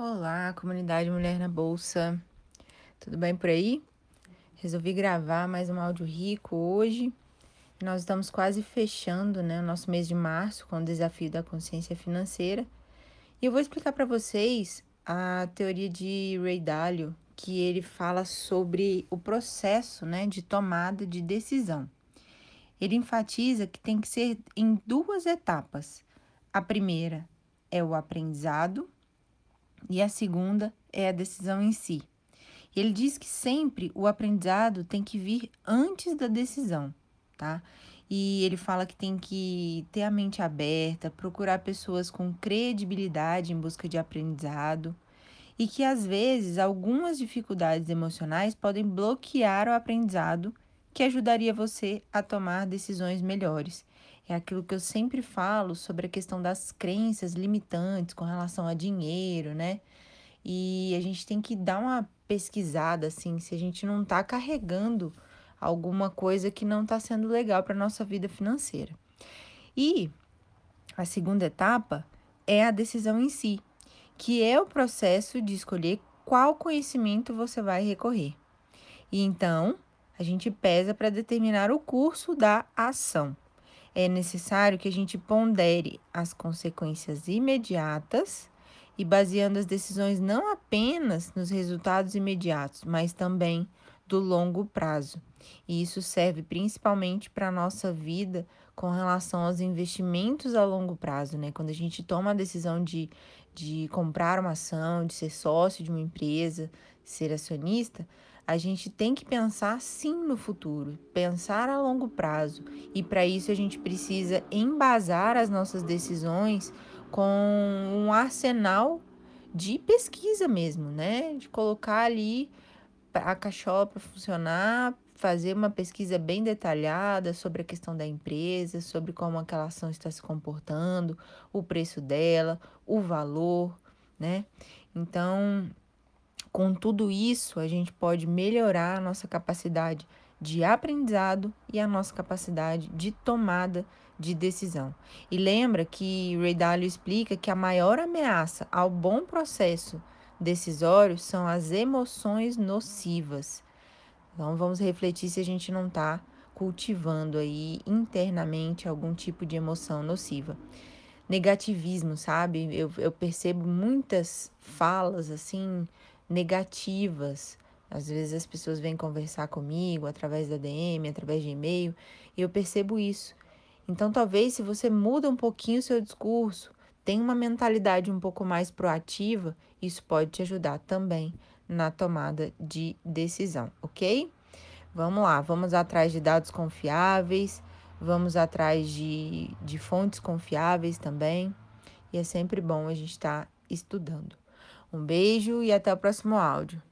Olá, comunidade Mulher na Bolsa. Tudo bem por aí? Resolvi gravar mais um áudio rico hoje. Nós estamos quase fechando né, o nosso mês de março com o desafio da consciência financeira. E eu vou explicar para vocês a teoria de Ray Dalio, que ele fala sobre o processo né, de tomada de decisão. Ele enfatiza que tem que ser em duas etapas. A primeira é o aprendizado e a segunda é a decisão em si. Ele diz que sempre o aprendizado tem que vir antes da decisão, tá? E ele fala que tem que ter a mente aberta, procurar pessoas com credibilidade em busca de aprendizado e que às vezes algumas dificuldades emocionais podem bloquear o aprendizado que ajudaria você a tomar decisões melhores. É aquilo que eu sempre falo sobre a questão das crenças limitantes com relação a dinheiro, né? E a gente tem que dar uma pesquisada assim, se a gente não tá carregando alguma coisa que não tá sendo legal para nossa vida financeira. E a segunda etapa é a decisão em si, que é o processo de escolher qual conhecimento você vai recorrer. E então, a gente pesa para determinar o curso da ação. É necessário que a gente pondere as consequências imediatas e baseando as decisões não apenas nos resultados imediatos, mas também do longo prazo. E isso serve principalmente para a nossa vida com relação aos investimentos a longo prazo, né? Quando a gente toma a decisão de, de comprar uma ação, de ser sócio de uma empresa, ser acionista, a gente tem que pensar sim no futuro, pensar a longo prazo. E para isso a gente precisa embasar as nossas decisões com um arsenal de pesquisa mesmo, né? De colocar ali a cachola para funcionar, fazer uma pesquisa bem detalhada sobre a questão da empresa, sobre como aquela ação está se comportando, o preço dela, o valor, né? Então, com tudo isso, a gente pode melhorar a nossa capacidade de aprendizado e a nossa capacidade de tomada de decisão. E lembra que Ray Dalio explica que a maior ameaça ao bom processo decisório são as emoções nocivas. Então vamos refletir se a gente não está cultivando aí internamente algum tipo de emoção nociva. Negativismo, sabe? Eu, eu percebo muitas falas assim negativas. Às vezes as pessoas vêm conversar comigo através da DM, através de e-mail, e eu percebo isso. Então, talvez se você muda um pouquinho o seu discurso, tem uma mentalidade um pouco mais proativa, isso pode te ajudar também na tomada de decisão, ok? Vamos lá, vamos atrás de dados confiáveis, vamos atrás de, de fontes confiáveis também, e é sempre bom a gente estar tá estudando. Um beijo e até o próximo áudio.